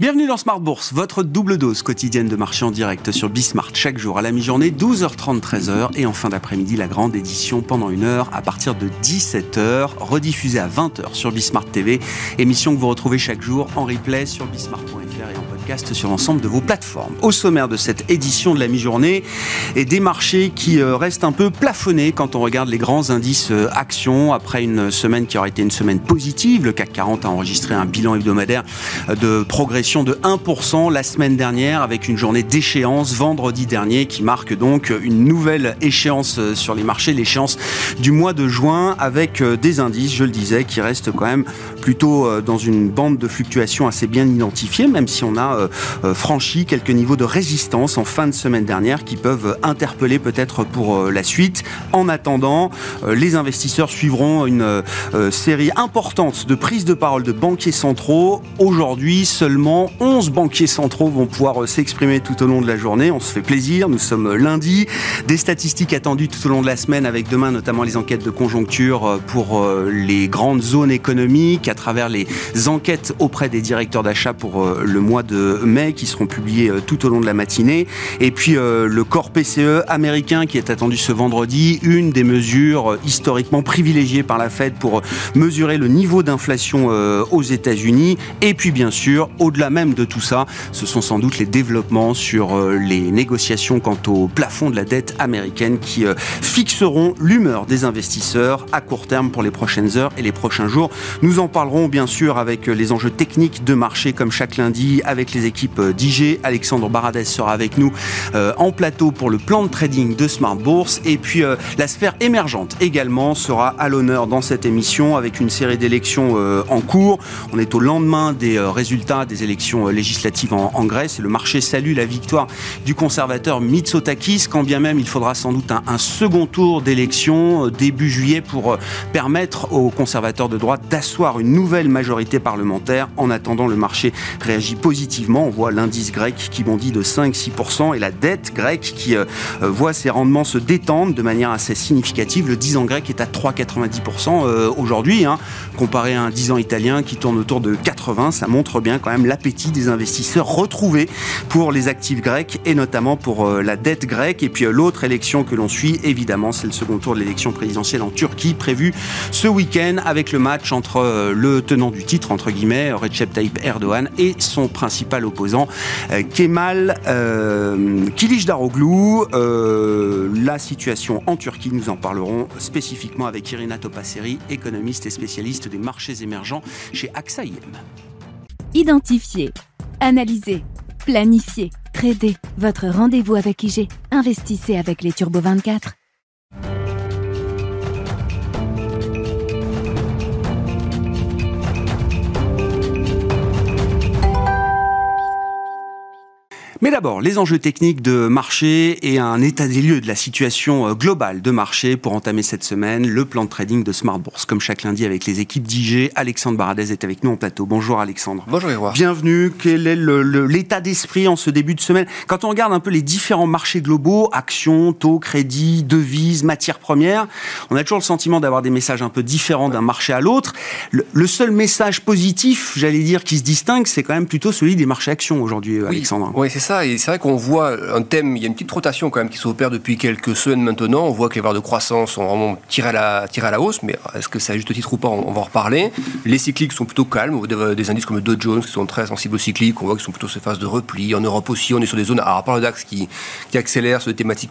Bienvenue dans Smart Bourse, votre double dose quotidienne de marché en direct sur Bismart chaque jour à la mi-journée, 12h30, 13h et en fin d'après-midi la grande édition pendant une heure à partir de 17h, rediffusée à 20h sur Bismart TV, émission que vous retrouvez chaque jour en replay sur bismart.fr sur l'ensemble de vos plateformes. Au sommaire de cette édition de la mi-journée et des marchés qui euh, restent un peu plafonnés quand on regarde les grands indices euh, actions après une semaine qui aurait été une semaine positive. Le CAC 40 a enregistré un bilan hebdomadaire euh, de progression de 1% la semaine dernière avec une journée d'échéance vendredi dernier qui marque donc une nouvelle échéance sur les marchés, l'échéance du mois de juin avec des indices, je le disais, qui restent quand même plutôt dans une bande de fluctuation assez bien identifiée, même si on a franchi quelques niveaux de résistance en fin de semaine dernière qui peuvent interpeller peut-être pour la suite. En attendant, les investisseurs suivront une série importante de prises de parole de banquiers centraux. Aujourd'hui, seulement 11 banquiers centraux vont pouvoir euh, s'exprimer tout au long de la journée. On se fait plaisir, nous sommes lundi. Des statistiques attendues tout au long de la semaine avec demain notamment les enquêtes de conjoncture euh, pour euh, les grandes zones économiques à travers les enquêtes auprès des directeurs d'achat pour le mois de mai qui seront publiées tout au long de la matinée. Et puis le corps PCE américain qui est attendu ce vendredi, une des mesures historiquement privilégiées par la Fed pour mesurer le niveau d'inflation aux États-Unis. Et puis bien sûr, au-delà même de tout ça, ce sont sans doute les développements sur euh, les négociations quant au plafond de la dette américaine qui euh, fixeront l'humeur des investisseurs à court terme pour les prochaines heures et les prochains jours. Nous en parlerons bien sûr avec euh, les enjeux techniques de marché comme chaque lundi avec les équipes d'IG. Alexandre Baradès sera avec nous en plateau pour le plan de trading de Smart Bourse et puis la sphère émergente également sera à l'honneur dans cette émission avec une série d'élections en cours. On est au lendemain des résultats des élections euh, législatives en, Grèce le marché salue la victoire du conservateur Mitsotakis, quand bien même il faudra sans doute un, second tour d'élection euh, début juillet pour euh, permettre aux conservateurs de droite d'asseoir une nouvelle majorité parlementaire. En attendant, le marché réagit positivement. On voit l'indice grec qui bondit de 5-6% et la dette grecque qui voit ses rendements se détendre de manière assez significative. Le 10 ans grec est à 3,90% aujourd'hui, hein, comparé à un 10 ans italien qui tourne autour de 80. Ça montre bien quand même l'appétit des investisseurs retrouvés pour les actifs grecs et notamment pour euh, la dette grecque. Et puis euh, l'autre élection que l'on suit, évidemment, c'est le second tour de l'élection présidentielle en Turquie prévu ce week-end avec le match entre euh, le tenant du titre, entre guillemets, Recep Tayyip Erdogan et son principal opposant, Kemal euh, Kilicdaroglu. la situation en Turquie, nous en parlerons spécifiquement avec Irina Topasseri, économiste et spécialiste des marchés émergents chez AXA IM. Identifier, analyser, planifier, trader. Votre rendez-vous avec IG. Investissez avec les Turbo 24. Mais d'abord, les enjeux techniques de marché et un état des lieux de la situation euh, globale de marché pour entamer cette semaine le plan de trading de Smart Bourse. Comme chaque lundi avec les équipes d'IG, Alexandre Baradez est avec nous en plateau. Bonjour Alexandre. Bonjour Éroir. Bienvenue. Quel est l'état d'esprit en ce début de semaine? Quand on regarde un peu les différents marchés globaux, actions, taux, crédit, devises, matières premières, on a toujours le sentiment d'avoir des messages un peu différents d'un marché à l'autre. Le, seul message positif, j'allais dire, qui se distingue, c'est quand même plutôt celui des marchés actions aujourd'hui, Alexandre. Oui, c'est ça et c'est vrai qu'on voit un thème, il y a une petite rotation quand même qui s'opère depuis quelques semaines maintenant. On voit que les valeurs de croissance sont vraiment tirées à la, tirées à la hausse, mais est-ce que c'est à juste titre ou pas on, va en reparler. Les cycliques sont plutôt calmes, des, indices comme le Dow Jones qui sont très sensibles aux cycliques, on voit qu'ils sont plutôt sur phase de repli. En Europe aussi, on est sur des zones, à part le DAX qui, qui accélère sur des thématiques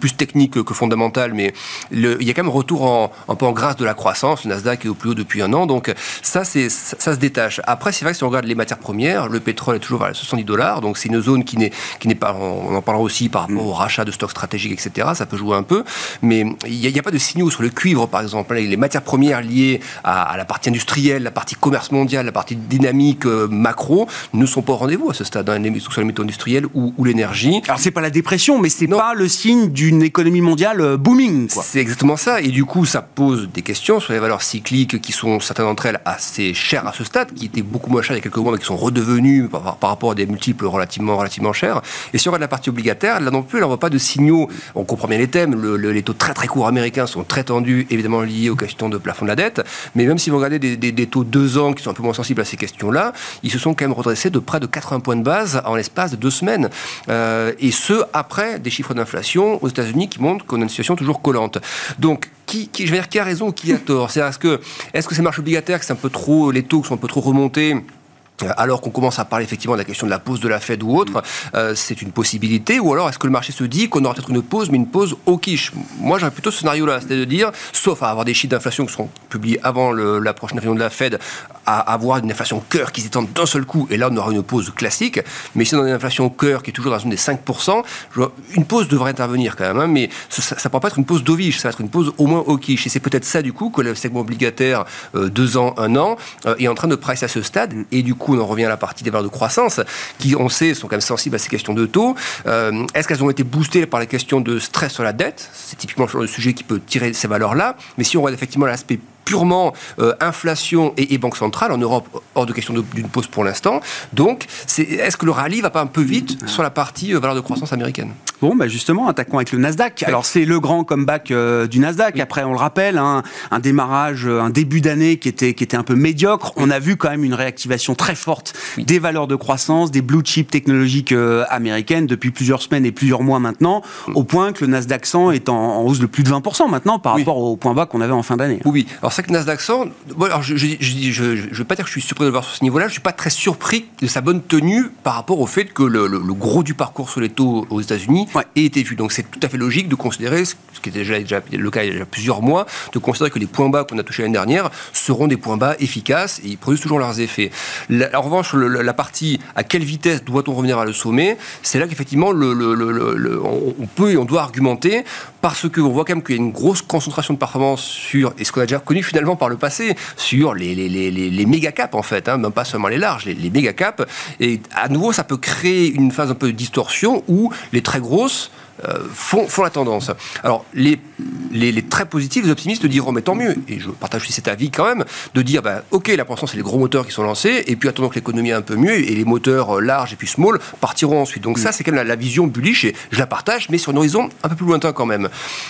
plus techniques que fondamentales, mais il y a quand même retour en, un peu en grâce de la croissance. Le Nasdaq est au plus haut depuis un an, donc ça, c'est, ça, se détache. Après, c'est vrai que si on regarde les matières premières, le pétrole est toujours à 70 dollars, donc c'est une zone qui n'est, qui n'est pas, on en parlera aussi par rapport au rachat de stocks stratégiques, etc. Ça peut jouer un peu, mais il n'y a, pas de signaux sur le cuivre, par exemple. Les matières premières liées à, la partie industrielle, la partie commerce mondial, la partie dynamique euh, macro ne sont pas au rendez-vous à ce stade, hein, sur les métaux industriels ou, l'énergie. Alors c'est pas la dépression, mais c'est pas le signe d'une économie mondiale euh, booming. C'est exactement ça, et du coup ça pose des questions sur les valeurs cycliques qui sont certaines d'entre elles assez chères à ce stade, qui étaient beaucoup moins chères il y a quelques mois, mais qui sont redevenues par, par rapport à des multiples relativement relativement cher. Et si on regarde la partie obligataire, là non plus, elle n'envoie pas de signaux. On comprend bien les thèmes. les taux très très courts américains sont très tendus, évidemment liés aux questions de plafond de la dette. Mais même si vous regardez des, des, taux deux ans qui sont un peu moins sensibles à ces questions-là, ils se sont quand même redressés de près de 80 points de base en l'espace de deux semaines. Euh, et ce, après des chiffres d'inflation aux États-Unis qui montrent qu'on a une situation toujours collante. Donc, qui, je vais dire, qui a raison ou qui a tort? C'est est-ce que, est-ce que ces marchés obligataires, que un peu trop, les taux qui sont un peu trop remontés alors qu'on commence à parler effectivement de la question de la pause de la Fed ou autre, euh, c'est une possibilité Ou alors est-ce que le marché se dit qu'on aura peut-être une pause, mais une pause au quiche? Moi j'aurais plutôt ce scénario-là, c'est de dire, sauf à avoir des chiffres d'inflation qui seront publiés avant la prochaine réunion de la Fed, à avoir une inflation cœur qui s'étend d'un seul coup, et là on aura une pause classique. Mais si on a une inflation cœur qui est toujours dans zone des 5%, une pause devrait intervenir quand même, hein, mais ça ne pourra pas être une pause d'ovige, ça va être une pause au moins quiche. Et c'est peut-être ça du coup que le segment obligataire, euh, deux ans, un an, est en train de price à ce stade, et du coup on revient à la partie des valeurs de croissance, qui, on sait, sont quand même sensibles à ces questions de taux. Euh, est-ce qu'elles ont été boostées par les questions de stress sur la dette? C'est typiquement le sujet qui peut tirer ces valeurs-là. Mais si on regarde effectivement l'aspect purement euh, inflation et, banque centrale en Europe, hors de question d'une pause pour l'instant. Donc, est-ce que le rallye va pas un peu vite sur la partie euh, valeur de croissance américaine? Bon, bah justement, attaquons avec le Nasdaq. Alors, c'est le grand comeback euh, du Nasdaq. Après, on le rappelle, hein, un démarrage, un début d'année qui était, qui était un peu médiocre. On a vu quand même une réactivation très forte des valeurs de croissance, des blue chips technologiques américaines depuis plusieurs semaines et plusieurs mois maintenant, au point que le Nasdaq 100 est en, hausse de plus de 20% maintenant par rapport au point bas qu'on avait en fin d'année. Oui, alors c'est que Nasdaq 100, alors je ne veux pas dire que je suis surpris de le voir sur ce niveau-là, je ne suis pas très surpris de sa bonne tenue par rapport au fait que le, gros du parcours sur les taux aux États-Unis ait été vu. Donc c'est tout à fait logique de considérer, ce qui était déjà, déjà le cas il y a déjà plusieurs mois, de considérer que les points bas qu'on a touchés l'année dernière seront des points bas efficaces et ils produisent toujours leurs effets. en revanche, la partie à quelle vitesse doit-on revenir à le sommet, c'est là qu'effectivement on peut et on doit argumenter parce qu'on voit quand même qu'il y a une grosse concentration de performance sur, et ce qu'on a déjà connu finalement par le passé, sur les, les, les, les méga caps en fait, hein, même pas seulement les larges, les, les méga caps. Et à nouveau, ça peut créer une phase un peu de distorsion où les très grosses font, font, la tendance. Alors, les, les, très positifs, les optimistes diront, mais tant mieux, et je partage aussi cet avis quand même, de dire, bah, ok, la croissance, c'est les gros moteurs qui sont lancés, et puis attendons que l'économie est un peu mieux, et les moteurs euh, larges et puis small partiront ensuite. Donc ça, c'est quand même la, vision bullish, et je la partage, mais sur un horizon un peu plus lointain quand même.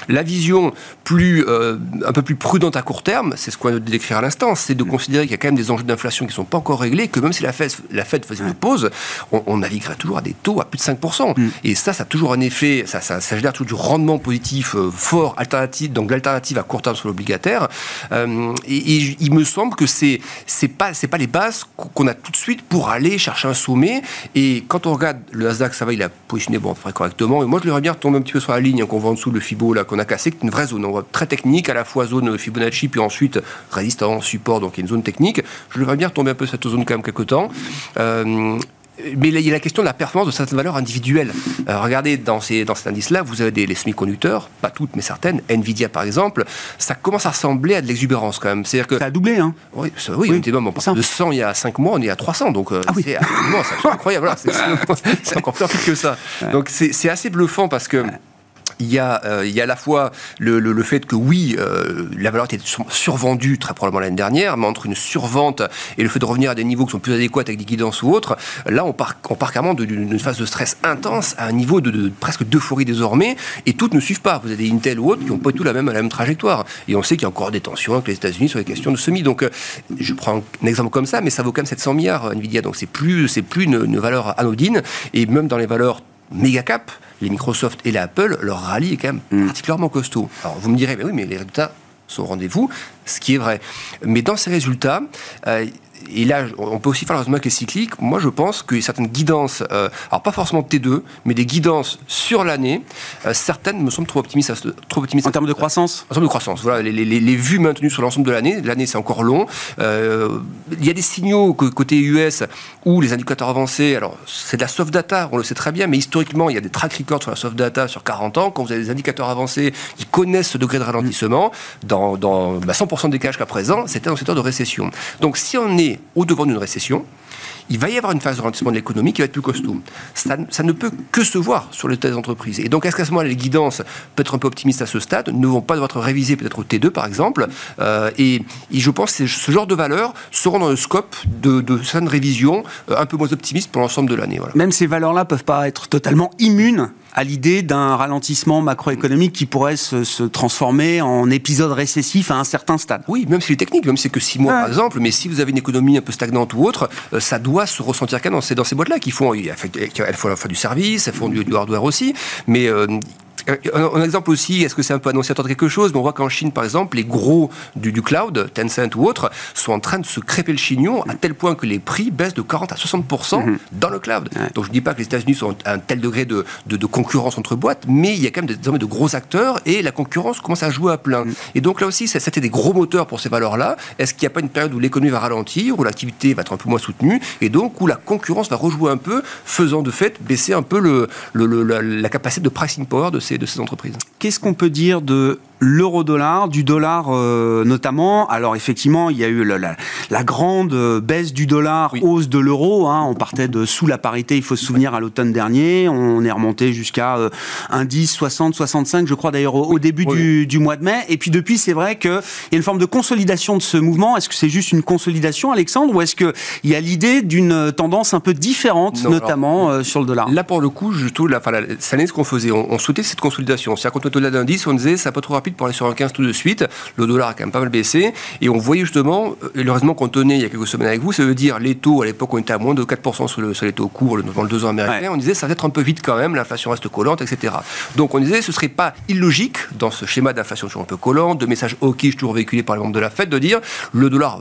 La vision plus, euh, un peu plus prudente à court terme, c'est ce qu'on vient de décrire à l'instant, c'est de considérer qu'il y a quand même des enjeux d'inflation qui ne sont pas encore réglés, que même si la Fed, la Fed faisait une pause, on, on naviguerait toujours à des taux à plus de 5%. Mm. Et ça, ça a toujours un effet, ça, génère tout du rendement positif euh, fort, alternatif, donc l'alternative à court terme sur l'obligataire. Euh, et, il me semble que c'est c'est pas pas les bases qu'on a tout de suite pour aller chercher un sommet. Et quand on regarde le Nasdaq, ça va, il a positionné bon correctement. Et moi, je le bien tomber un petit peu sur la ligne hein, qu'on voit en dessous le Fibo qu'on a cassé, qui est une vraie zone. On voit très technique, à la fois zone Fibonacci, puis ensuite résistance, support, donc une zone technique. Je le bien tomber un peu cette zone quand même quelque temps. Euh, mais il y a la question de la performance de certaines valeurs individuelles. Euh, regardez, dans, ces, dans cet indice-là, vous avez des, les semi-conducteurs, pas toutes, mais certaines. Nvidia, par exemple, ça commence à ressembler à de l'exubérance quand même. C'est-à-dire que... Ça a doublé, hein Oui, ça, oui, oui. de 100 il y a 5 mois, on est à 300. Donc, euh, ah c'est incroyable. c'est encore plus rapide que ça. Donc, c'est assez bluffant parce que il y a, euh, il y a à la fois le, le, fait que oui, euh, la valeur était survendue très probablement l'année dernière, mais entre une survente et le fait de revenir à des niveaux qui sont plus adéquats avec des guidances ou autres, là on part, on part carrément d'une phase de stress intense à un niveau de, presque d'euphorie désormais, et toutes ne suivent pas. Vous avez Intel ou autres qui n'ont pas tout la même, la même trajectoire. Et on sait qu'il y a encore des tensions avec les États-Unis sur les questions de semi. Donc euh, je prends un exemple comme ça, mais ça vaut quand même 700 milliards Nvidia, donc c'est plus, plus une valeur anodine, et même dans les valeurs méga cap, les Microsoft et les Apple, leur rallye est quand même mm. particulièrement costaud. Alors vous me direz, mais oui, mais les résultats sont au rendez-vous, ce qui est vrai. Mais dans ces résultats, euh, et là, on peut aussi faire le raisonnement avec les cycliques. Moi, je pense que certaines guidances, euh, alors pas forcément T2, mais des guidances sur l'année, euh, certaines me semblent trop optimistes. Trop optimistes en termes de croissance En termes de croissance, voilà. Les, les, vues maintenues sur l'ensemble de l'année, l'année c'est encore long. Euh, il y a des signaux côté US où les indicateurs avancés, alors c'est de la soft data, on le sait très bien, mais historiquement, il y a des track records sur la soft data sur 40 ans. Quand vous avez des indicateurs avancés qui connaissent ce degré de ralentissement, dans, dans 100% bah, des cas jusqu'à présent, c'était un secteur de récession. Donc si on est au devant d'une récession, il va y avoir une phase de ralentissement de l'économie qui va être plus costaud. Ça, ne peut que se voir sur les des entreprises. Et donc, est-ce qu'à ce moment-là, les guidances, peut-être un peu optimistes à ce stade, ne vont pas devoir être révisées peut-être au T2, par exemple euh, et, je pense que ce genre de valeurs seront dans le scope de, de certaines révisions euh, un peu moins optimistes pour l'ensemble de l'année. Même ces valeurs-là peuvent pas être totalement immunes à l'idée d'un ralentissement macroéconomique qui pourrait se, transformer en épisode récessif à un certain stade. Oui, même si les techniques, même si c'est que six mois par exemple, mais si vous avez une économie un peu stagnante ou autre, euh, ça doit se ressentir quand même dans ces, dans ces boîtes-là qui font, elles font, du service, elles font du, hardware aussi, mais euh, un, exemple aussi, est-ce que c'est un peu annonciateur de quelque chose? Mais on voit qu'en Chine, par exemple, les gros du, cloud, Tencent ou autres, sont en train de se crêper le chignon à tel point que les prix baissent de 40 à 60% mhm. dans le cloud. Donc je ne dis pas que les États-Unis sont à un tel degré de, concurrence entre boîtes, mais il y a quand même désormais de gros acteurs et la concurrence commence à jouer à plein. Mhm. Et donc là aussi, c'était des gros moteurs pour ces valeurs-là. Est-ce qu'il n'y a pas une période où l'économie va ralentir, où l'activité va être un peu moins soutenue, et donc où la concurrence va rejouer un peu, faisant de fait baisser un peu le, la capacité de pricing power de ces, de ces entreprises Qu'est-ce qu'on peut dire de l'euro-dollar, du dollar euh, notamment? Alors effectivement, il y a eu la, grande euh, baisse du dollar, hausse de l'euro. Hein. On partait de sous la parité, il faut se souvenir, à l'automne dernier. On est remonté jusqu'à euh, un 10, 60, 65, je crois d'ailleurs au, début du, mois de mai. Et puis depuis, c'est vrai qu'il y a une forme de consolidation de ce mouvement. Est-ce que c'est juste une consolidation, Alexandre, ou est-ce qu'il y a l'idée d'une tendance un peu différente, notamment sur le dollar? Là, pour le coup, je trouve, la, enfin, ce qu'on faisait. On, souhaitait cette consolidation. C'est-à-dire qu'on était au-delà d'un 10, on disait, ça pas trop rapide pour aller sur un 15 tout de suite. Le dollar a quand même pas mal baissé. Et on voyait justement, et le raisonnement qu'on tenait il y a quelques semaines avec vous, ça veut dire les taux, à l'époque, on était à moins de 4% sur, le, sur les taux courts, dans le 2 ans américain. On disait, ça va être un peu vite quand même, l'inflation reste collante, etc. Donc on disait, ce serait pas illogique, dans ce schéma d'inflation toujours un peu collante, de messages hawkish toujours véhiculés par les membres de la Fed, de dire le dollar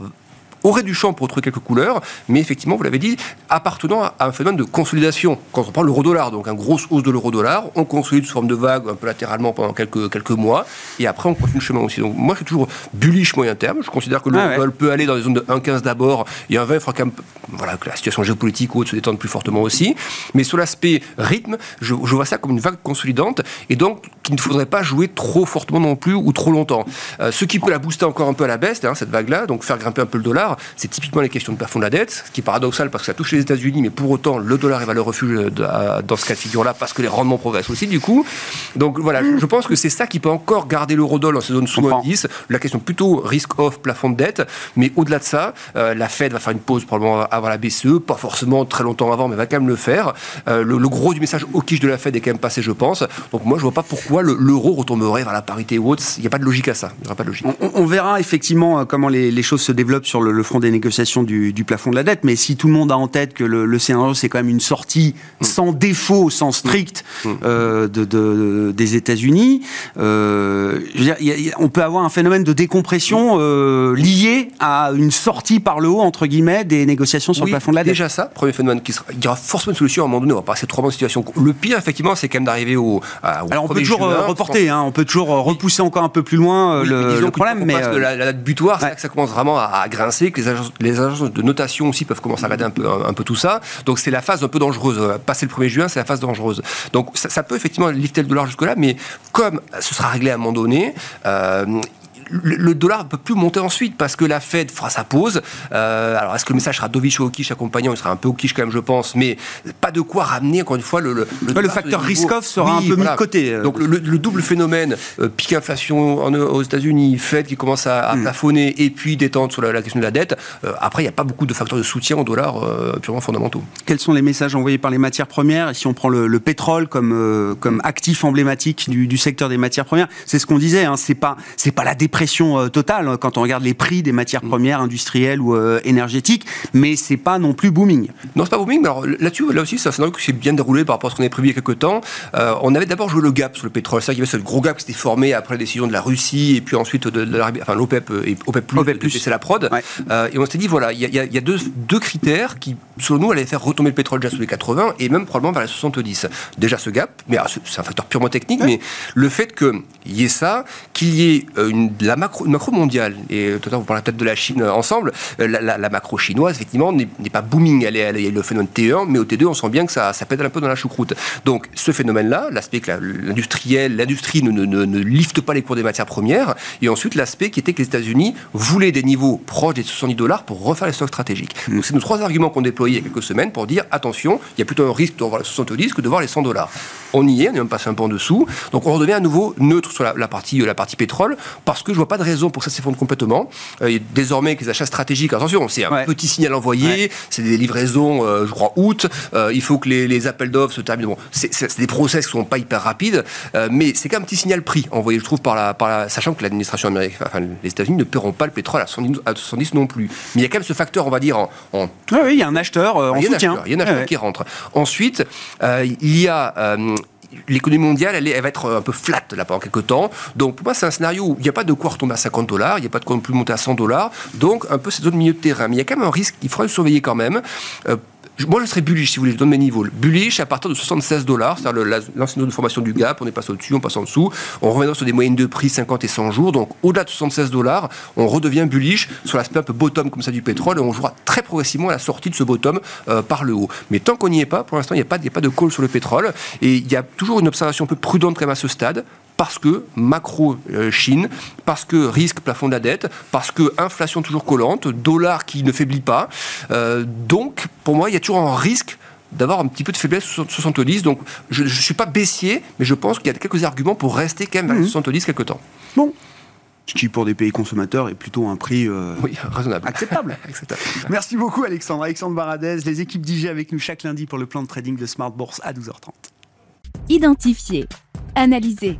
aurait du champ pour trouver quelques couleurs, mais effectivement, vous l'avez dit, appartenant à un phénomène de consolidation. Quand on parle l'euro-dollar, donc une grosse hausse de l'euro-dollar, on consolide sous forme de vague un peu latéralement pendant quelques, quelques mois, et après on continue le chemin aussi. Donc moi, je suis toujours bullish moyen terme. Je considère que le ah peut aller dans les zones de 1,15 d'abord, et un 20, il faudra quand même voilà, que la situation géopolitique ou autre se détende plus fortement aussi. Mais sur l'aspect rythme, je, vois ça comme une vague consolidante, et donc qu'il ne faudrait pas jouer trop fortement non plus ou trop longtemps. Euh, ce qui peut la booster encore un peu à la baisse, hein, cette vague-là, donc faire grimper un peu le dollar, c'est typiquement les questions de plafond de la dette, ce qui est paradoxal parce que ça touche les États-Unis, mais pour autant, le dollar est valeur refuge dans ce cas de figure-là parce que les rendements progressent aussi, du coup. Donc voilà, je pense que c'est ça qui peut encore garder l'euro-dollar dans ces zones sous 10. La question plutôt risk-off, plafond de dette, mais au-delà de ça, euh, la Fed va faire une pause probablement avant la BCE, pas forcément très longtemps avant, mais va quand même le faire. Euh, le, gros du message au quiche de la Fed est quand même passé, je pense. Donc moi, je vois pas pourquoi l'euro retomberait vers la parité ou autre. Il n'y a pas de logique à ça. Il n'y aura pas de logique. On, verra effectivement euh, comment les, choses se développent sur le front des négociations du, plafond de la dette, mais si tout le monde a en tête que le, scénario, c'est quand même une sortie mm. sans défaut, sans strict mm. Mm. euh, de, des États-Unis, euh, on peut avoir un phénomène de décompression euh, lié à une sortie par le haut, entre guillemets, des négociations sur le plafond de la dette. Déjà ça, premier phénomène qui sera, il y aura forcément une solution à un moment donné, on va passer trois mois de situation. Le pire, effectivement, c'est quand même d'arriver au, Alors on peut toujours reporter, hein, on peut toujours repousser encore un peu plus loin le, problème, mais... la, date butoir, c'est que ça commence vraiment à, à grincer, les agences de notation aussi peuvent commencer à regarder un peu, un, peu tout ça. Donc c'est la phase un peu dangereuse. Passer le 1er juin, c'est la phase dangereuse. Donc ça, peut effectivement lifter le dollar jusque-là, mais comme ce sera réglé à un moment donné, euh, le, dollar ne peut plus monter ensuite parce que la Fed fera sa pause. Euh, alors, est-ce que le message sera dovish ou hawkish accompagnant? Il sera un peu hawkish quand même, je pense, mais pas de quoi ramener, encore une fois, le. Le, facteur risk-off sera un peu mis de côté. Euh. Donc, le, double phénomène, euh, pic inflation aux États-Unis, Fed qui commence à, hmm. plafonner et puis détente sur la, question de la dette. après, il n'y a pas beaucoup de facteurs de soutien au dollar purement fondamentaux. Quels sont les messages envoyés par les matières premières? Et si on prend le, pétrole comme, comme actif emblématique du, secteur des matières premières, c'est ce qu'on disait, hein, c'est pas, pas la dépression euh, totale hein, quand on regarde les prix des matières mm. premières industrielles ou euh, énergétiques, mais c'est pas non plus booming. Non, c'est pas booming, mais alors là-dessus, là aussi, ça c'est que c'est bien déroulé par rapport à ce qu'on avait prévu il y a quelques temps. Euh, on avait d'abord joué le gap sur le pétrole. C'est qu'il y avait ce gros gap qui s'était formé après la décision de la Russie et puis ensuite de, enfin l'OPEP et OPEP plus, c'est la prod. et on s'était dit, voilà, il y a, deux, deux, critères qui, selon nous, allaient faire retomber le pétrole déjà sous les 80 et même probablement vers les 70. Déjà ce gap, mais c'est un facteur purement technique, mais le fait qu'il y ait ça, qu'il qu'il y ait une, la macro, macro mondiale, et tout à l'heure vous parlez peut-être de la Chine ensemble, la, macro chinoise, effectivement, n'est pas booming. Elle est, elle est, le phénomène T1, mais au T2, on sent bien que ça, ça pédale un peu dans la choucroute. Donc, ce phénomène-là, l'aspect que l'industriel, l'industrie ne, ne, ne, lifte pas les cours des matières premières, et ensuite l'aspect qui était que les États-Unis voulaient des niveaux proches des 70 dollars pour refaire les stocks stratégiques. Mm. Donc, c'est nos trois arguments qu'on déployait il y a quelques semaines pour dire attention, il y a plutôt un risque de voir les 70 que de voir les 100 dollars. On y est, on est même passé un peu en dessous. Donc, on redevient à nouveau neutre sur la, partie, la partie pétrole, parce que je vois pas de raison pour que ça s'effondre complètement. Euh, désormais, que les achats stratégiques, attention, c'est un petit signal envoyé, c'est des livraisons, euh, je crois, août, euh, il faut que les, appels d'offres se terminent. Bon, c'est des process qui sont pas hyper rapides, mais c'est quand même un petit signal pris envoyé, je trouve, par la, par sachant que l'administration américaine, enfin, les États-Unis ne paieront pas le pétrole à 70, non plus. Mais il y a quand même ce facteur, on va dire, en. oui, il y a un acheteur en soutien. il y a un acheteur qui rentre. Ensuite, il y a l'économie mondiale, elle, va être un peu flat là pendant quelques temps. Donc pour moi, c'est un scénario où il n'y a pas de quoi retomber à 50 dollars, il n'y a pas de quoi non plus monter à 100 dollars. Donc un peu cette zone milieu de terrain. Mais il y a quand même un risque qu'il faudra surveiller quand même. Euh, moi, je serais bullish, si vous voulez, je donne mes niveaux. Bullish à partir de 76 dollars, c'est-à-dire de formation du gap, on est passé au-dessus, on passe en dessous. On reviendra sur des moyennes de prix 50 et 100 jours. Donc, au-delà de 76 dollars, on redevient bullish sur l'aspect un peu bottom comme ça du pétrole et on jouera très progressivement à la sortie de ce bottom euh, par le haut. Mais tant qu'on n'y est pas, pour l'instant, il n'y a, a pas de call sur le pétrole et il y a toujours une observation un peu prudente quand même à ce stade parce que macro euh, Chine, parce que risque plafond de la dette, parce que inflation toujours collante, dollar qui ne faiblit pas. Euh, donc, pour moi, il y a toujours un risque d'avoir un petit peu de faiblesse sur 70. Donc, je ne suis pas baissier, mais je pense qu'il y a quelques arguments pour rester quand même à 70 mmh. quelques temps. Bon, ce qui pour des pays consommateurs est plutôt un prix euh, raisonnable. Acceptable. Merci beaucoup Alexandre. Alexandre Baradez, les équipes d'IG avec nous chaque lundi pour le plan de trading de Smart Bourse à 12h30. Identifier, analyser,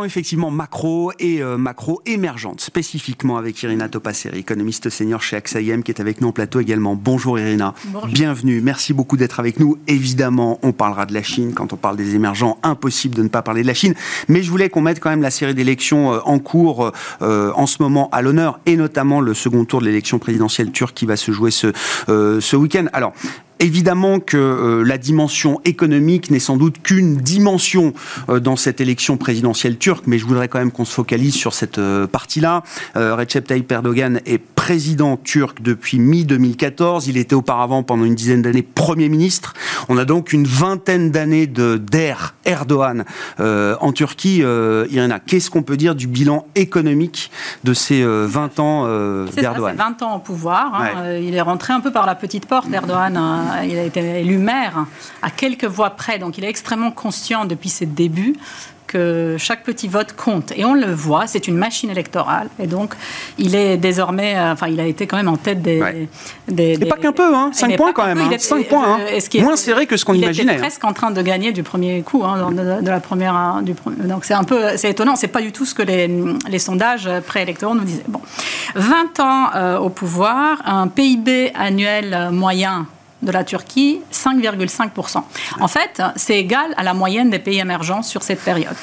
Parlons effectivement macro et euh, macro émergente, spécifiquement avec Irina Topasseri, économiste senior chez AXA IM, qui est avec nous en plateau également. Bonjour Irina, bienvenue, merci beaucoup d'être avec nous. Évidemment, on parlera de la Chine quand on parle des émergents, impossible de ne pas parler de la Chine, mais je voulais qu'on mette quand même la série d'élections euh, en cours euh, en ce moment à l'honneur, et notamment le second tour de l'élection présidentielle turque qui va se jouer ce, ce week-end. Alors, Évidemment que euh, la dimension économique n'est sans doute qu'une dimension euh, dans cette élection présidentielle turque, mais je voudrais quand même qu'on se focalise sur cette euh, partie-là. Recep Tayyip Erdogan est président turc depuis mi-2014. Il était auparavant, pendant une dizaine d'années, Premier ministre. On a donc une vingtaine d'années d'ère Erdogan en Turquie. Irina, qu'est-ce qu'on peut dire du bilan économique de ces 20 ans d'Erdogan? 20 ans au pouvoir. Hein. Il est rentré un peu par la petite porte, Erdogan hein il a été élu maire à quelques voix près, donc il est extrêmement conscient depuis ses débuts que chaque petit vote compte. Et on le voit, c'est une machine électorale. Et donc, il est désormais, euh, enfin, il a été quand même en tête des. des, pas qu'un peu, hein, 5 points quand même. Hein, 5 points, hein. Euh, moins serré que ce qu'on imaginait. Il était presque en train de gagner du premier coup, hein, de, la première. Hein, du, donc, c'est un peu, c'est étonnant. C'est pas du tout ce que les, les sondages préélectoraux nous disaient. Bon, 20 ans euh, au pouvoir, un PIB annuel moyen de la Turquie, 5,5%. En fait, c'est égal à la moyenne des pays émergents sur cette période.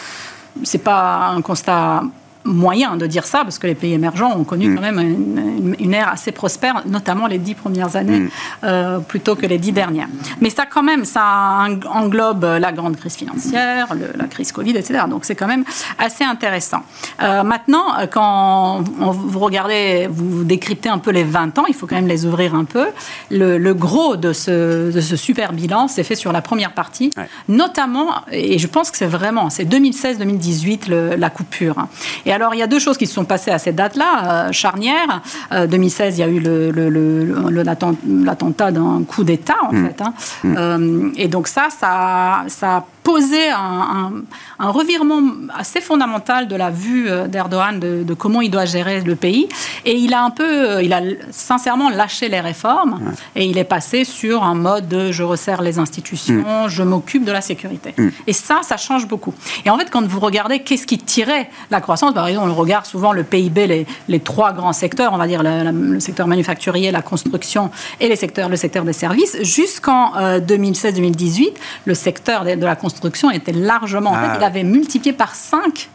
Ce n'est pas un constat moyen de dire ça, parce que les pays émergents ont connu mm. quand même une, ère assez prospère, notamment les dix premières années, mm. euh, plutôt que les dix dernières. Mais ça, quand même, ça englobe la grande crise financière, la crise Covid, etc. Donc c'est quand même assez intéressant. Euh, maintenant, quand vous regardez, vous décryptez un peu les 20 ans, il faut quand même les ouvrir un peu. Le, gros de ce, de ce, super bilan, c'est fait sur la première partie, notamment, et je pense que c'est vraiment, c'est 2016-2018, la coupure. Et alors, il y a deux choses qui se sont passées à cette date-là, euh, charnière. 2016, euh, il y a eu l'attentat d'un coup d'État, en mmh. fait. Hein. Mmh. Euh, et donc ça, ça, ça poser un, revirement assez fondamental de la vue euh, d'Erdogan de, comment il doit gérer le pays. Et il a un peu, euh, il a sincèrement lâché les réformes et il est passé sur un mode de je resserre les institutions, mm. je m'occupe de la sécurité. Mm. Et ça, ça change beaucoup. Et en fait, quand vous regardez qu'est-ce qui tirait la croissance, par exemple, on regarde souvent le PIB, les, les trois grands secteurs, on va dire le, secteur manufacturier, la construction et les secteurs, le secteur des services. Jusqu'en 2016-2018, euh, le secteur de, de la construction était largement. En fait, ah il avait multiplié par 5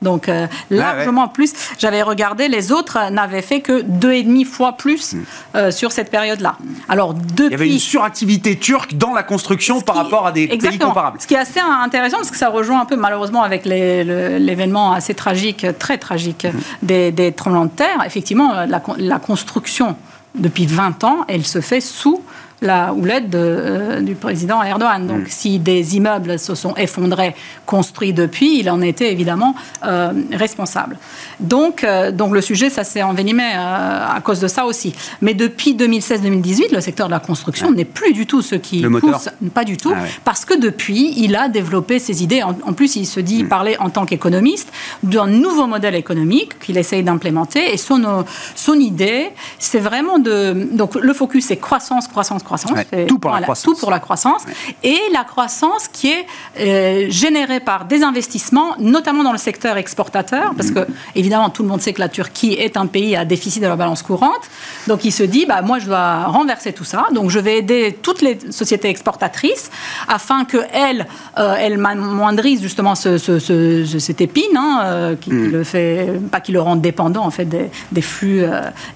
Donc euh, largement plus. J'avais regardé, les autres n'avaient fait que deux et demi fois plus hmm. euh, sur cette période-là. Alors depuis, il y avait une suractivité turque dans la construction par rapport à des pays comparables. Ce qui est assez intéressant parce que ça rejoint un peu malheureusement avec l'événement assez tragique, très tragique hmm. des, des, tremblements de terre. Effectivement, la, la construction depuis 20 ans, elle se fait sous la houlette euh, du président Erdogan. Donc, mm. si des immeubles se sont effondrés, construits depuis, il en était évidemment euh, responsable. Donc, euh, donc, le sujet, ça s'est envenimé à cause de ça aussi. Mais depuis 2016-2018, le secteur de la construction n'est plus du tout ce qui le pousse, pas du tout, ah parce que depuis, il a développé ses idées. En, plus, il se dit mm. parler en tant qu'économiste d'un nouveau modèle économique qu'il essaye d'implémenter. Et son, son idée, c'est vraiment de. Donc, le focus, c'est croissance, croissance, croissance tout pour la croissance. Tout pour la croissance. Et la croissance qui est euh, générée par des investissements, notamment dans le secteur exportateur, parce que évidemment tout le monde sait que la Turquie est un pays à déficit de la balance courante. Donc il se dit, bah, moi je dois renverser tout ça. Donc je vais aider toutes les sociétés exportatrices afin qu'elles euh, elles moindrissent justement ce, cette épine, hein, euh, qui, mm. le fait, pas qui le rend dépendant en fait des, flux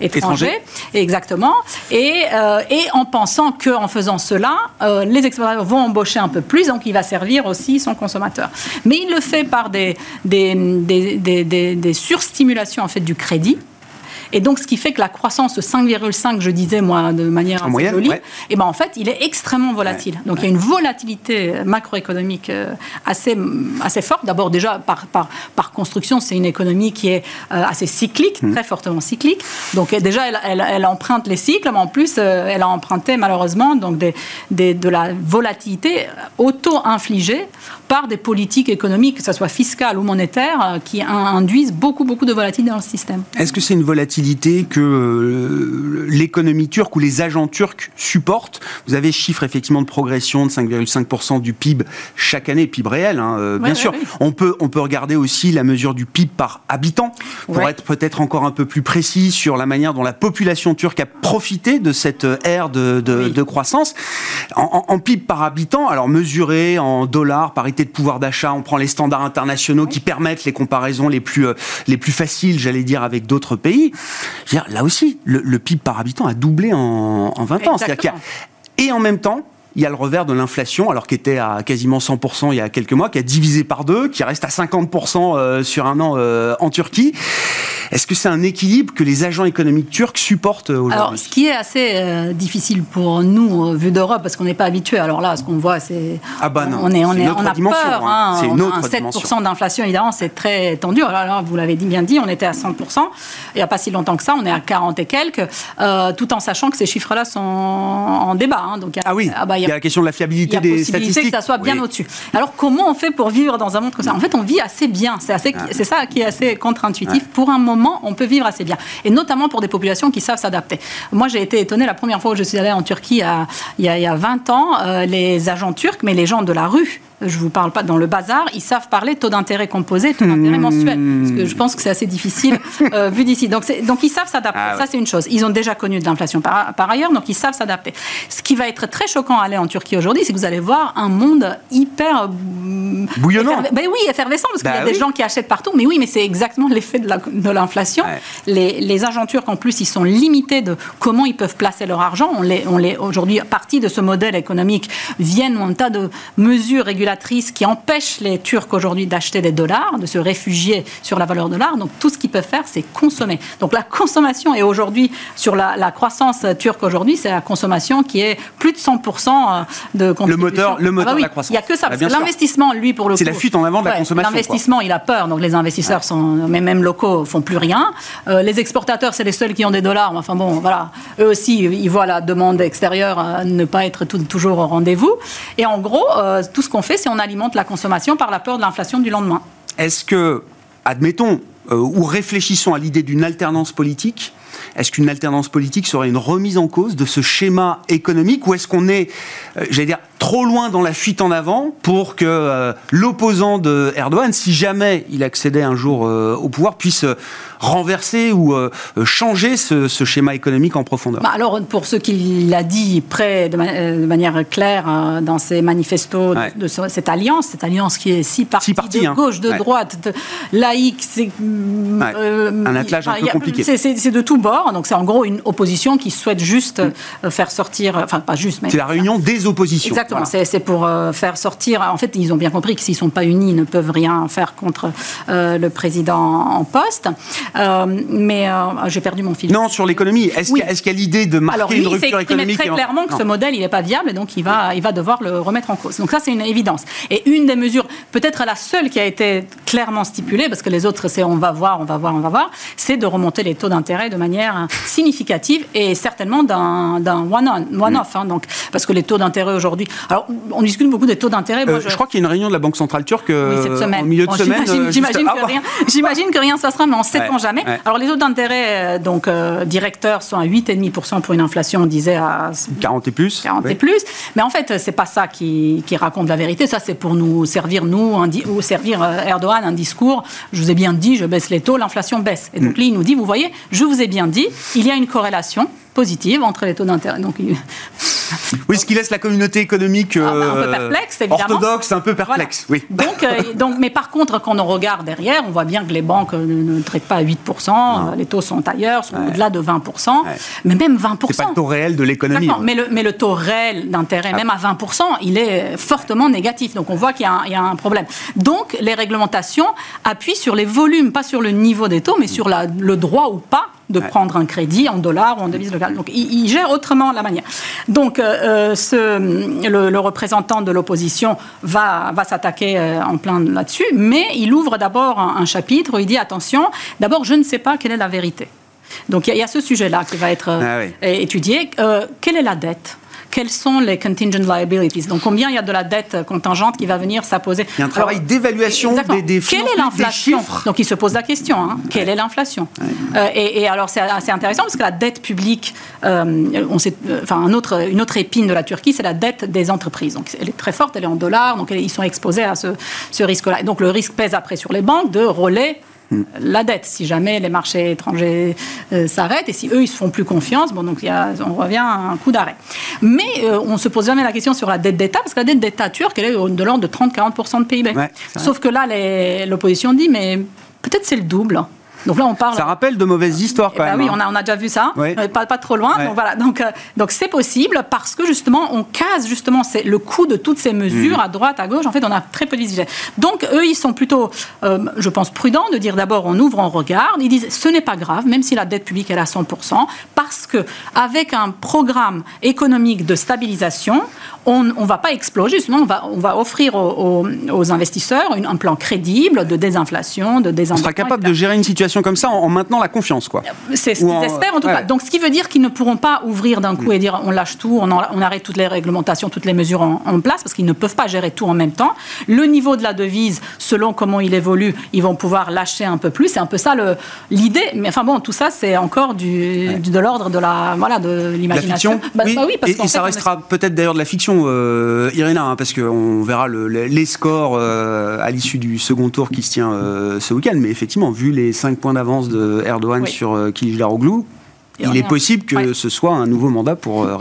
étrangers. Exactement. Et, et en pensant qu'en faisant cela, euh, les exportateurs vont embaucher un peu plus, donc il va servir aussi son consommateur. Mais il le fait par des, des, des, des surstimulations en fait, du crédit. Et donc, ce qui fait que la croissance de 5,5, je disais, moi, de manière assez jolie, et eh ben, en fait, il est extrêmement volatile. Donc, il y a une volatilité macroéconomique euh, assez, assez forte. D'abord, déjà, par, par, par construction, c'est une économie qui est euh, assez cyclique, mmh. très fortement cyclique. Donc, déjà, elle, elle, emprunte les cycles, mais en plus, euh, elle a emprunté, malheureusement, donc des, des, de la volatilité auto-infligée par des politiques économiques, que ce soit fiscales ou monétaires, qui induisent beaucoup, beaucoup de volatilité dans le système. Est-ce que c'est une volatilité que euh, l'économie turque ou les agents turcs supportent. Vous avez chiffre effectivement de progression de 5,5% du PIB chaque année, PIB réel, hein, euh, bien sûr. On, peut, on peut regarder aussi la mesure du PIB par habitant, pour être peut-être encore un peu plus précis sur la manière dont la population turque a profité de cette euh, ère de, de, croissance. En, en, PIB par habitant, alors mesuré en dollars, parité de pouvoir d'achat, on prend les standards internationaux qui permettent les comparaisons les plus, les plus faciles, j'allais dire, avec d'autres pays là aussi, le, PIB par habitant a doublé en, 20 ans. et en même temps, il y a le revers de l'inflation, alors qu'il était à quasiment 100% il y a quelques mois, qui a divisé par deux, qui reste à 50% euh, sur un an euh, en Turquie. Est-ce que c'est un équilibre que les agents économiques turcs supportent aujourd'hui Alors, ce qui est assez euh, difficile pour nous, vu d'Europe, parce qu'on n'est pas habitué. Alors là, ce qu'on voit, c'est. Ah bah non. On, est, on, est, on a peur. Hein. C'est une autre 7% d'inflation, évidemment, c'est très tendu. Alors là, vous l'avez bien dit, on était à 100%. Il n'y a pas si longtemps que ça, on est à 40 et quelques, euh, tout en sachant que ces chiffres-là sont en débat. Hein. Donc, ah oui, ah bah, il y, a la question de la fiabilité des statistiques. que ça soit bien au-dessus. Alors, comment on fait pour vivre dans un monde comme ça? En fait, on vit assez bien. C'est ah. ça qui est assez contre-intuitif. Pour un moment, on peut vivre assez bien. Et notamment pour des populations qui savent s'adapter. Moi, j'ai été étonnée la première fois que je suis allée en Turquie il, y a, 20 ans, euh, les agents turcs, mais les gens de la rue, je ne vous parle pas dans le bazar, ils savent parler taux d'intérêt composé, taux d'intérêt mensuel. Parce que je pense que c'est assez difficile euh, vu d'ici. Donc, donc ils savent s'adapter. Ah ça, c'est une chose. Ils ont déjà connu de l'inflation par, par, ailleurs, donc ils savent s'adapter. Ce qui va être très choquant à aller en Turquie aujourd'hui, c'est que vous allez voir un monde hyper. Euh, Bouillonnant. Ben oui, effervescent, parce qu'il y a bah des gens qui achètent partout. Mais oui, mais c'est exactement l'effet de l'inflation. Les, les, agents turcs, en plus, ils sont limités de comment ils peuvent placer leur argent. On les, on les, aujourd'hui, partie de ce modèle économique viennent un tas de mesures régulatoires qui empêche les Turcs aujourd'hui d'acheter des dollars, de se réfugier sur la valeur dollar. Donc tout ce qu'ils peuvent faire, c'est consommer. Donc la consommation est aujourd'hui, sur la, croissance turque aujourd'hui, c'est la consommation qui est plus de 100% euh, de consommation. Le moteur, le moteur ah bah de la croissance. Il n'y a que ça. Bah, que l'investissement, lui, pour le C'est la fuite en avant de la consommation. L'investissement, il a peur. Donc les investisseurs, sont, mais même locaux, font plus rien. Euh, les exportateurs, c'est les seuls qui ont des dollars. Enfin bon, voilà. Eux aussi, ils voient la demande extérieure euh, ne pas être toujours au rendez-vous. Et en gros, tout ce qu'on fait, c'est on alimente la consommation par la peur de l'inflation du lendemain. Est-ce que, admettons, euh, ou réfléchissons à l'idée d'une alternance politique, est-ce qu'une alternance politique serait une remise en cause de ce schéma économique ou est-ce qu'on est, euh, j'allais dire, trop loin dans la fuite en avant pour que euh, l'opposant de Erdogan, si jamais il accédait un jour euh, au pouvoir, puisse renverser ou changer ce, schéma économique en profondeur bah Alors, pour ce qu'il a dit près de, manière claire dans ses manifestos de, cette alliance, cette alliance qui est si partie, de hein. gauche, de droite, de laïque, c'est un attelage un peu compliqué. C'est de tous bords, donc c'est en gros une opposition qui souhaite juste mm. faire sortir, enfin pas juste, mais c'est la réunion des oppositions. Exactement, c'est pour euh, faire sortir. En fait, ils ont bien compris que s'ils ne sont pas unis, ils ne peuvent rien faire contre euh, le président en poste. Euh, mais j'ai perdu mon fil. Non, sur l'économie. Est-ce qu'il y a, l'idée de marquer Alors, une rupture économique très clairement que ce modèle, il n'est pas viable et donc il va, il va devoir le remettre en cause. Donc ça, c'est une évidence. Et une des mesures, peut-être la seule qui a été clairement stipulée, parce que les autres, c'est on va voir, on va voir, on va voir, c'est de remonter les taux d'intérêt de manière significative et certainement d'un one-off. One hein, donc, parce que les taux d'intérêt aujourd'hui. Alors, on discute beaucoup des taux d'intérêt. Euh, je... crois qu'il y a une réunion de la Banque centrale turque oui, cette semaine. au milieu de semaine. J'imagine euh, que, rien, que rien ne se passera, mais on ne sait jamais. Alors, les taux d'intérêt, euh, donc, directeurs sont à 8,5% pour une inflation, on disait à 40 et plus. 40 et plus. Mais en fait, c'est pas ça qui, qui, raconte la vérité. Ça, c'est pour nous servir, nous, ou servir Erdogan un discours. Je vous ai bien dit, je baisse les taux, l'inflation baisse. Et donc, mm. lui, il nous dit, vous voyez, je vous ai bien dit, il y a une corrélation positive entre les taux d'intérêt. Donc, oui, ce qui laisse la communauté économique ah, bah, un peu perplexe, évidemment. orthodoxe, un peu perplexe. Oui. Donc, euh, donc, mais par contre, quand on regarde derrière, on voit bien que les banques ne, traitent pas à 8%, les taux sont ailleurs, sont au-delà de 20%, mais même 20%. C'est pas le taux réel de l'économie. Mais le, mais le taux réel d'intérêt, ah. même à 20%, il est fortement négatif. Donc on voit qu'il y, y, a un problème. Donc les réglementations appuient sur les volumes, pas sur le niveau des taux, mais sur la, le droit ou pas de prendre un crédit en dollars ou en devise locale. Donc, il, gère autrement la manière. Donc, euh, ce, le, représentant de l'opposition va, va s'attaquer euh, en plein là-dessus, mais il ouvre d'abord un, chapitre où il dit attention, d'abord, je ne sais pas quelle est la vérité. Donc, il y, a ce sujet-là qui va être ah étudié. Euh, quelle est la dette? Quelles sont les contingent liabilities? Donc combien il y a de la dette contingente qui va venir s'apposer? Il y a un travail d'évaluation des, des Quelle est l'inflation? Donc il se pose la question, hein, quelle est l'inflation? Euh, et, alors c'est assez intéressant parce que la dette publique, euh, on sait, euh, enfin un autre, une autre épine de la Turquie, c'est la dette des entreprises. Donc elle est très forte, elle est en dollars, donc ils sont exposés à ce, ce risque-là. Donc le risque pèse après sur les banques de relais la dette. Si jamais les marchés étrangers euh, s'arrêtent et si eux, ils se font plus confiance, bon, donc y a, on revient à un coup d'arrêt. Mais euh, on se pose jamais la question sur la dette d'État, parce que la dette d'État turque, elle est de l'ordre de 30-40% de PIB. Sauf que là, l'opposition dit, mais peut-être c'est le double. Donc là, on parle. Ça rappelle de mauvaises histoires quand eh ben même. Oui, hein. on a, on a déjà vu ça, pas, pas trop loin. Donc voilà. Donc euh, donc c'est possible parce que justement, on case justement c'est le coût de toutes ces mesures mm. à droite, à gauche. En fait, on a très peu de Donc eux, ils sont plutôt, euh, je pense, prudents de dire d'abord on ouvre, on regarde. Ils disent ce n'est pas grave, même si la dette publique est à 100% parce que avec un programme économique de stabilisation, on ne va pas exploser, justement, on va, on va offrir aux, investisseurs un plan crédible de désinflation, de désendettement. On sera capable de gérer une situation comme ça en, maintenant la confiance, quoi. C'est ce qu'ils espèrent, en tout cas. Donc, ce qui veut dire qu'ils ne pourront pas ouvrir d'un coup et dire on lâche tout, on, on, arrête toutes les réglementations, toutes les mesures en, place, parce qu'ils ne peuvent pas gérer tout en même temps. Le niveau de la devise, selon comment il évolue, ils vont pouvoir lâcher un peu plus. C'est un peu ça l'idée. Mais enfin bon, tout ça, c'est encore du, de l'ordre de la voilà de l'imagination. Bah, oui. Bah oui, parce et, ça restera peut-être d'ailleurs de la fiction, euh, Irina, hein, parce qu'on verra le, les scores euh, à l'issue du second tour qui se tient euh, ce week-end. Mais effectivement, vu les 5 points d'avance de Erdogan sur euh, Kılıçdaroğlu, il est possible que ce soit un nouveau mandat pour euh,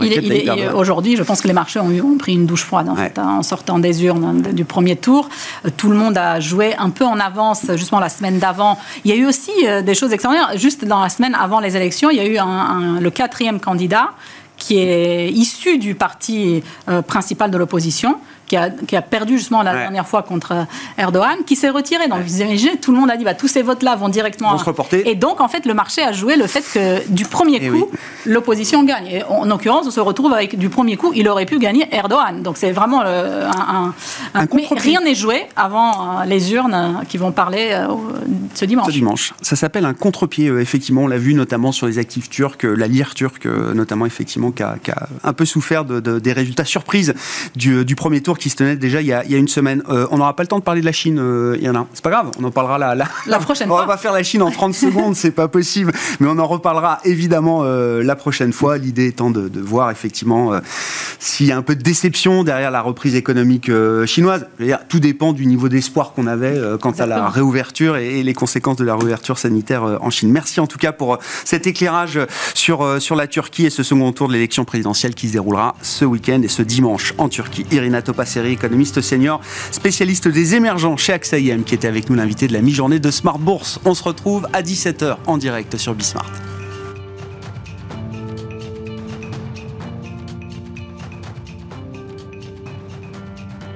Aujourd'hui, je pense que les marchés ont, ont pris une douche froide en, fait, hein, en sortant des urnes du premier tour. Euh, tout le monde a joué un peu en avance, justement la semaine d'avant. Il y a eu aussi des choses extraordinaires. Juste dans la semaine avant les élections, il y a eu un, le quatrième candidat qui est issu du parti principal de l'opposition, qui a, perdu justement la dernière fois contre Erdogan, qui s'est retiré. Donc, vous imaginez, tout le monde a dit bah, tous ces votes-là vont directement. se reporter. Et donc, en fait, le marché a joué le fait que du premier eh coup, l'opposition gagne. Et en, l'occurrence, on se retrouve avec du premier coup, il aurait pu gagner Erdogan. Donc, c'est vraiment un. un, Mais rien n'est joué avant euh, les urnes qui vont parler euh, ce dimanche. Ce dimanche. Ça s'appelle un contre-pied, euh, effectivement. On l'a vu notamment sur les actifs turcs, la lire turque, notamment, effectivement, qui a, un peu souffert de, des résultats surprises du, du premier tour discours qui se tenait déjà il y a, il y a une semaine. Euh, on n'aura pas le temps de parler de la Chine, euh, il y en a. C'est pas grave, on en parlera la, la, la prochaine on fois. On va pas faire la Chine en 30 secondes, c'est pas possible. Mais on en reparlera évidemment euh, la prochaine fois. L'idée étant de, de voir effectivement euh, s'il y a un peu de déception derrière la reprise économique chinoise. Dire, tout dépend du niveau d'espoir qu'on avait quant Exactement. à la réouverture et, et, les conséquences de la réouverture sanitaire en Chine. Merci en tout cas pour cet éclairage sur, sur la Turquie et ce second tour de l'élection présidentielle qui se déroulera ce week-end et ce dimanche en Turquie. Irina Topasseri, économiste senior, spécialiste des émergents chez AXA IM, qui était avec nous l'invité de la mi-journée de Smart Bourse. On se retrouve à 17h en direct sur Bismart.